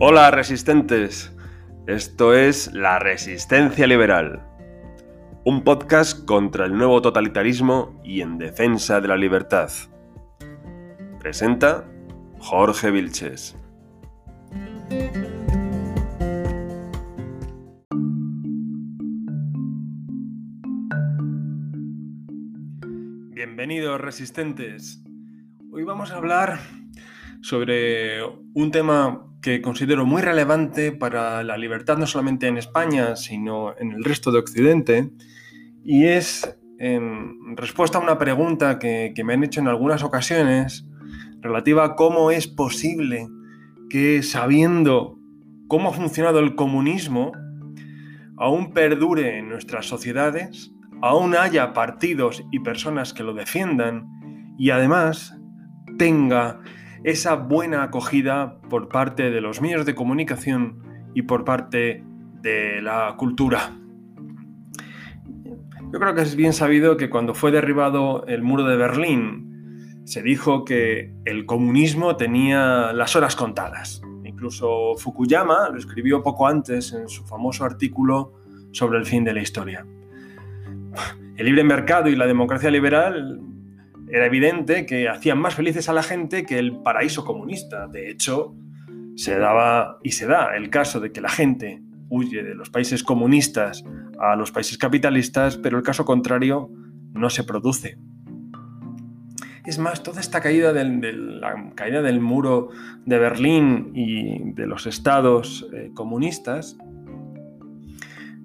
Hola resistentes, esto es La Resistencia Liberal, un podcast contra el nuevo totalitarismo y en defensa de la libertad. Presenta Jorge Vilches. Bienvenidos resistentes. Hoy vamos a hablar sobre un tema que considero muy relevante para la libertad no solamente en España, sino en el resto de Occidente, y es en respuesta a una pregunta que, me han hecho en algunas ocasiones relativa a cómo es posible que sabiendo cómo ha funcionado el comunismo, aún perdure en nuestras sociedades, aún haya partidos y personas que lo defiendan y además tenga esa buena acogida por parte de los medios de comunicación y por parte de la cultura. Yo creo que es bien sabido que cuando fue derribado el muro de Berlín, se dijo que el comunismo tenía las horas contadas. Incluso Fukuyama lo escribió poco antes en su famoso artículo sobre el fin de la historia. El libre mercado y la democracia liberal era evidente que hacían más felices a la gente que el paraíso comunista. De hecho, se daba y se da el caso de que la gente huye de los países comunistas a los países capitalistas, pero el caso contrario no se produce. Es más, toda esta caída del, de la caída del muro de Berlín y de los estados eh, comunistas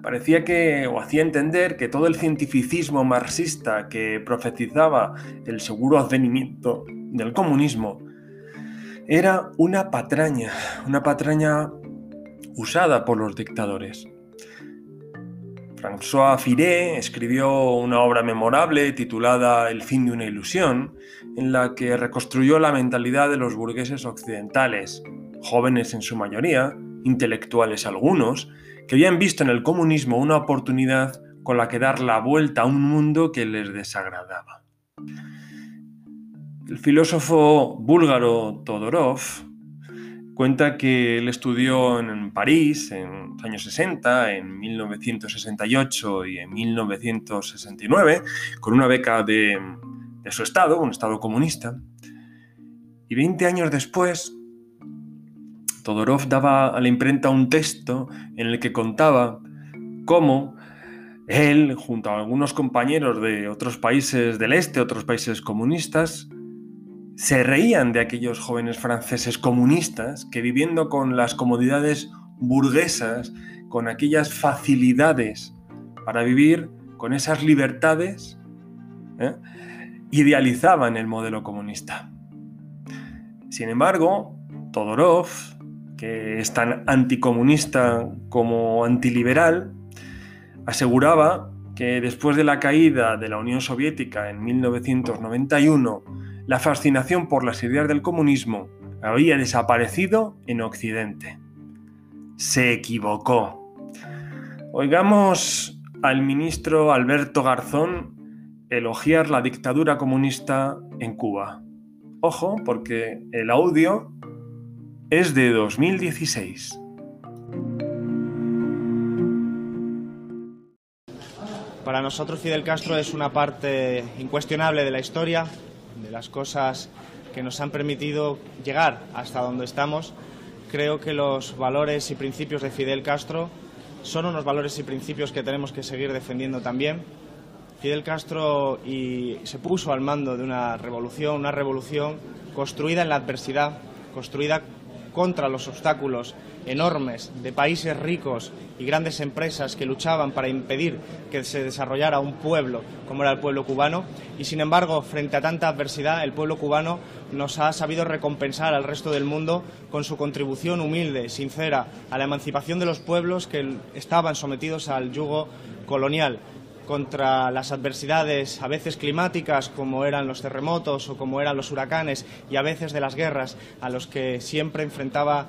parecía que, o hacía entender que todo el cientificismo marxista que profetizaba el seguro advenimiento del comunismo era una patraña, una patraña usada por los dictadores. François Firé escribió una obra memorable titulada El fin de una ilusión, en la que reconstruyó la mentalidad de los burgueses occidentales, jóvenes en su mayoría, intelectuales algunos, que habían visto en el comunismo una oportunidad con la que dar la vuelta a un mundo que les desagradaba. El filósofo búlgaro Todorov cuenta que él estudió en París en los años 60, en 1968 y en 1969, con una beca de, de su estado, un estado comunista. Y 20 años después, Todorov daba a la imprenta un texto en el que contaba cómo él, junto a algunos compañeros de otros países del este, otros países comunistas, se reían de aquellos jóvenes franceses comunistas que viviendo con las comodidades burguesas, con aquellas facilidades para vivir, con esas libertades, ¿eh? idealizaban el modelo comunista. Sin embargo, Todorov que es tan anticomunista como antiliberal, aseguraba que después de la caída de la Unión Soviética en 1991, la fascinación por las ideas del comunismo había desaparecido en Occidente. Se equivocó. Oigamos al ministro Alberto Garzón elogiar la dictadura comunista en Cuba. Ojo, porque el audio es de 2016. Para nosotros Fidel Castro es una parte incuestionable de la historia, de las cosas que nos han permitido llegar hasta donde estamos. Creo que los valores y principios de Fidel Castro son unos valores y principios que tenemos que seguir defendiendo también. Fidel Castro y se puso al mando de una revolución, una revolución construida en la adversidad, construida contra los obstáculos enormes de países ricos y grandes empresas que luchaban para impedir que se desarrollara un pueblo como era el pueblo cubano. Y sin embargo frente a tanta adversidad el pueblo cubano nos ha sabido recompensar al resto del mundo con su contribución humilde, sincera a la emancipación de los pueblos que estaban sometidos al yugo colonial contra las adversidades, a veces climáticas, como eran los terremotos o como eran los huracanes, y a veces de las guerras a los que siempre enfrentaba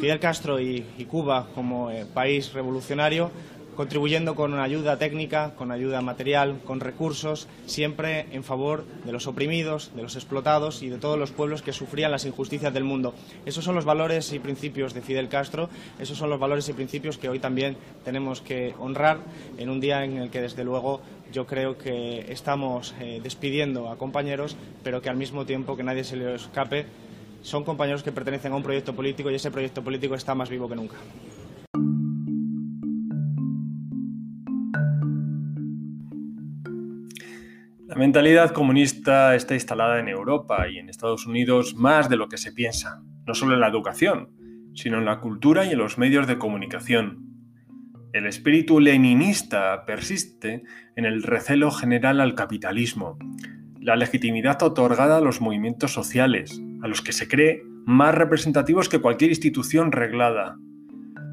Fidel Castro y, Cuba como eh, país revolucionario, contribuyendo con ayuda técnica, con ayuda material, con recursos, siempre en favor de los oprimidos, de los explotados y de todos los pueblos que sufrían las injusticias del mundo. Esos son los valores y principios de Fidel Castro, esos son los valores y principios que hoy también tenemos que honrar en un día en el que, desde luego, yo creo que estamos eh, despidiendo a compañeros, pero que al mismo tiempo que nadie se le escape, son compañeros que pertenecen a un proyecto político y ese proyecto político está más vivo que nunca. Mentalidad comunista está instalada en Europa y en Estados Unidos más de lo que se piensa, no solo en la educación, sino en la cultura y en los medios de comunicación. El espíritu leninista persiste en el recelo general al capitalismo, la legitimidad otorgada a los movimientos sociales, a los que se cree más representativos que cualquier institución reglada,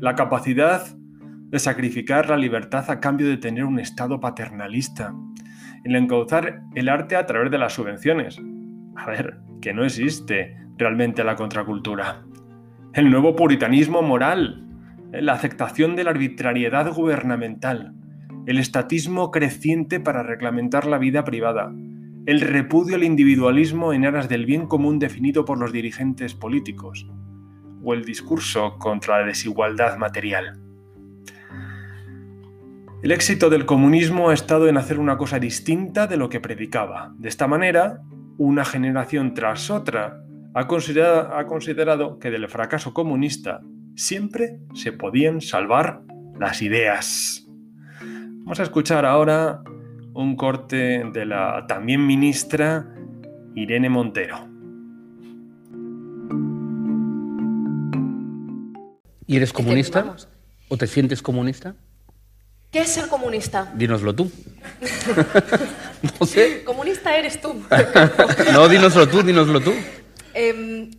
la capacidad de sacrificar la libertad a cambio de tener un Estado paternalista, el encauzar el arte a través de las subvenciones. A ver, que no existe realmente la contracultura. El nuevo puritanismo moral, la aceptación de la arbitrariedad gubernamental, el estatismo creciente para reglamentar la vida privada, el repudio al individualismo en aras del bien común definido por los dirigentes políticos, o el discurso contra la desigualdad material. El éxito del comunismo ha estado en hacer una cosa distinta de lo que predicaba. De esta manera, una generación tras otra ha considerado, ha considerado que del fracaso comunista siempre se podían salvar las ideas. Vamos a escuchar ahora un corte de la también ministra Irene Montero. ¿Y eres comunista? ¿O te sientes comunista? ¿Qué es ser comunista? Dínoslo tú. no sé. Comunista eres tú. no, dínoslo tú, dínoslo tú. Em,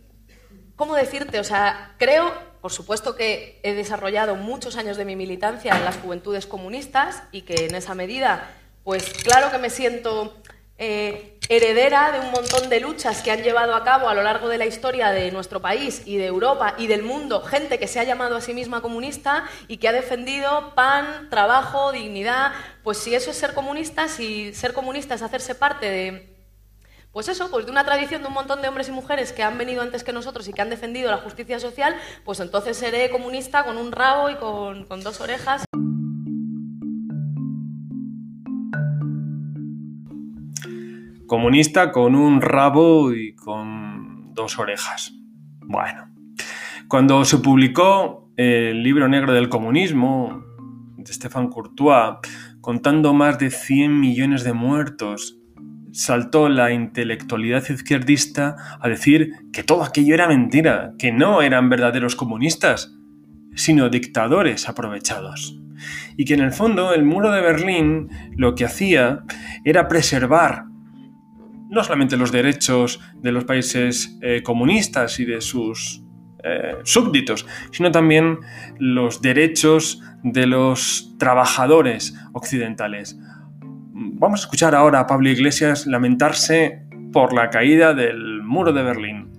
¿Cómo decirte? O sea, creo, por supuesto que he desarrollado muchos años de mi militancia en las juventudes comunistas y que en esa medida pues claro que me siento eh, heredera de un montón de luchas que han llevado a cabo a lo largo de la historia de nuestro país y de Europa y del mundo, gente que se ha llamado a sí misma comunista y que ha defendido pan, trabajo, dignidad. Pues si eso es ser comunista, si ser comunista es hacerse parte de, pues eso, pues de una tradición de un montón de hombres y mujeres que han venido antes que nosotros y que han defendido la justicia social, pues entonces seré comunista con un rabo y con, con dos orejas. Comunista con un rabo y con dos orejas. Bueno, cuando se publicó el libro negro del comunismo de Stéphane Courtois, contando más de 100 millones de muertos, saltó la intelectualidad izquierdista a decir que todo aquello era mentira, que no eran verdaderos comunistas, sino dictadores aprovechados. Y que en el fondo el muro de Berlín lo que hacía era preservar no solamente los derechos de los países eh, comunistas y de sus eh, súbditos, sino también los derechos de los trabajadores occidentales. Vamos a escuchar ahora a Pablo Iglesias lamentarse por la caída del muro de Berlín.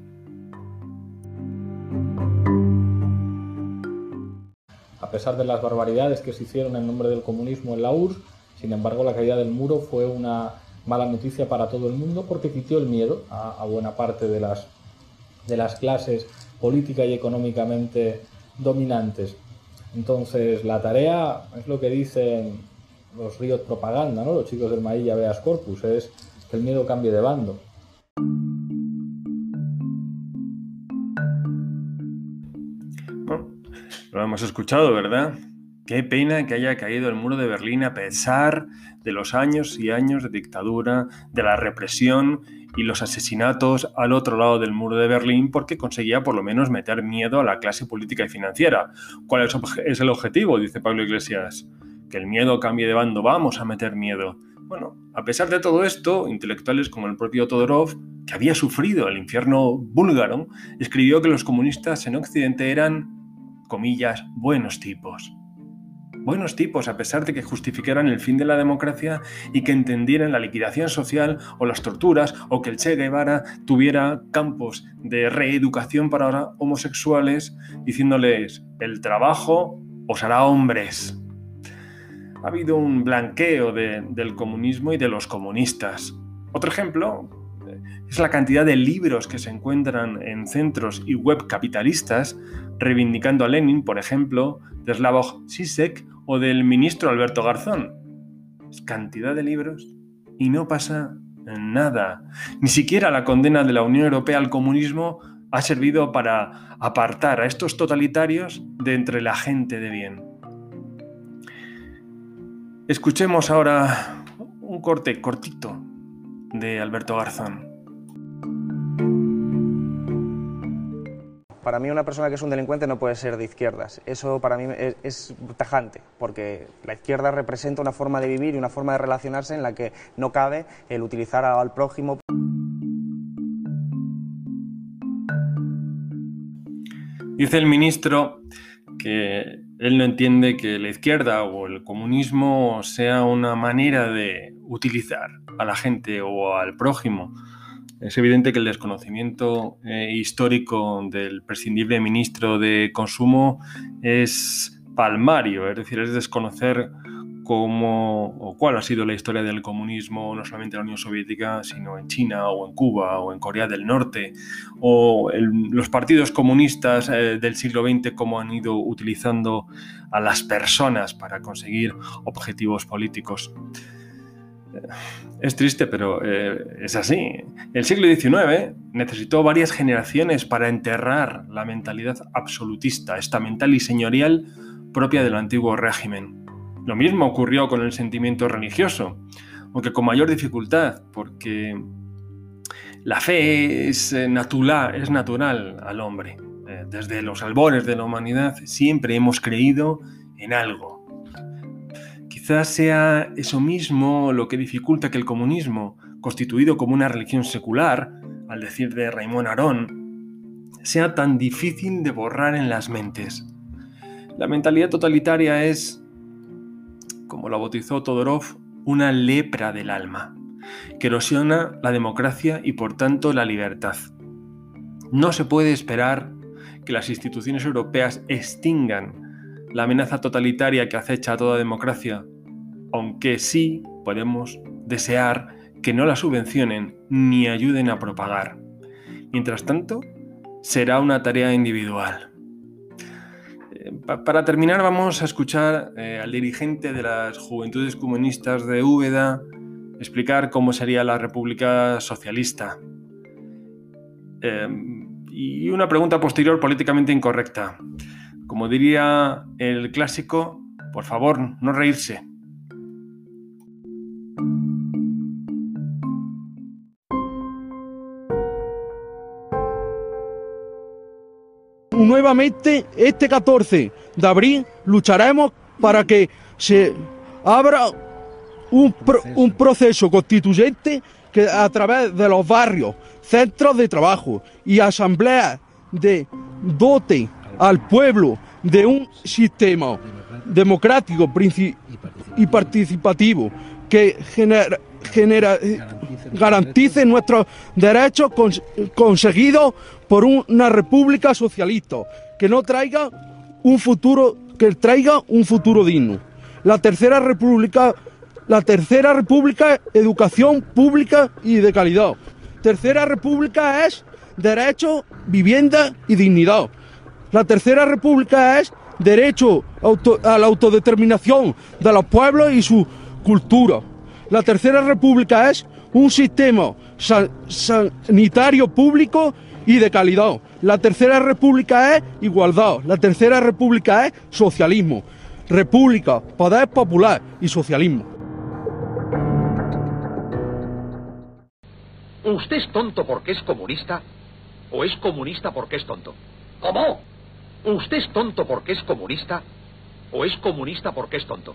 A pesar de las barbaridades que se hicieron en nombre del comunismo en la URSS, sin embargo la caída del muro fue una mala noticia para todo el mundo porque quitó el miedo a, buena parte de las, de las clases política y económicamente dominantes. Entonces, la tarea es lo que dicen los ríos propaganda, ¿no? los chicos del Mailla Veas Corpus, es que el miedo cambie de bando. lo hemos escuchado, ¿verdad? Qué pena que haya caído el muro de Berlín a pesar de los años y años de dictadura, de la represión y los asesinatos al otro lado del muro de Berlín porque conseguía por lo menos meter miedo a la clase política y financiera. ¿Cuál es el objetivo? Dice Pablo Iglesias. Que el miedo cambie de bando, vamos a meter miedo. Bueno, a pesar de todo esto, intelectuales como el propio Todorov, que había sufrido el infierno búlgaro, escribió que los comunistas en Occidente eran, comillas, buenos tipos buenos tipos a pesar de que justificaran el fin de la democracia y que entendieran la liquidación social o las torturas o que el Che Guevara tuviera campos de reeducación para homosexuales diciéndoles el trabajo os hará hombres. ha habido un blanqueo del comunismo y de los comunistas. Otro ejemplo eh, es la cantidad de libros que se encuentran en centros y web capitalistas reivindicando a Lenin, por ejemplo, de Slavoj Zizek o del ministro Alberto Garzón. Cantidad de libros y no pasa nada. Ni siquiera la condena de la Unión Europea al comunismo ha servido para apartar a estos totalitarios de entre la gente de bien. Escuchemos ahora un corte cortito de Alberto Garzón. Para mí una persona que es un delincuente no puede ser de izquierdas. Eso para mí es, tajante, porque la izquierda representa una forma de vivir y una forma de relacionarse en la que no cabe el utilizar al prójimo. Dice el ministro que él no entiende que la izquierda o el comunismo sea una manera de utilizar a la gente o al prójimo. Es evidente que el desconocimiento eh, histórico del prescindible ministro de Consumo es palmario, es decir, es desconocer cómo o cuál ha sido la historia del comunismo, no solamente en la Unión Soviética, sino en China o en Cuba o en Corea del Norte, o los partidos comunistas eh, del siglo XX, cómo han ido utilizando a las personas para conseguir objetivos políticos. Es triste, pero eh, es así. El siglo XIX necesitó varias generaciones para enterrar la mentalidad absolutista, estamental y señorial propia del antiguo régimen. Lo mismo ocurrió con el sentimiento religioso, aunque con mayor dificultad, porque la fe es eh, natural, es natural al hombre. Eh, desde los albores de la humanidad siempre hemos creído en algo. Quizás sea eso mismo lo que dificulta que el comunismo, constituido como una religión secular, al decir de Raymond Aron, sea tan difícil de borrar en las mentes. La mentalidad totalitaria es como la bautizó Todorov, una lepra del alma, que erosiona la democracia y por tanto la libertad. No se puede esperar que las instituciones europeas extingan la amenaza totalitaria que acecha a toda democracia, aunque sí podemos desear que no la subvencionen ni ayuden a propagar. Mientras tanto, será una tarea individual para terminar vamos a escuchar eh, al dirigente de las Juventudes Comunistas de Úbeda explicar cómo sería la República Socialista. Em, y una pregunta posterior políticamente incorrecta. Como diría el clásico, por favor, no reírse. Nuevamente este 14 de abril lucharemos para que se abra un, un proceso constituyente que a través de los barrios, centros de trabajo y asambleas de dote al pueblo de un sistema democrático y participativo que genera, genera, garantice nuestros derechos conseguidos por una república socialista que no traiga un futuro que traiga un futuro digno. La tercera república la tercera república educación pública y de calidad. Tercera república es derecho, vivienda y dignidad. La tercera república es derecho a la autodeterminación de los pueblos y su cultura. La tercera república es un sistema sanitario público y de calidad. La tercera república es igualdad. La tercera república es socialismo. República, poder popular y socialismo. ¿Usted es tonto porque es comunista o es comunista porque es tonto? ¿Cómo? ¿Usted es tonto porque es comunista o es comunista porque es tonto?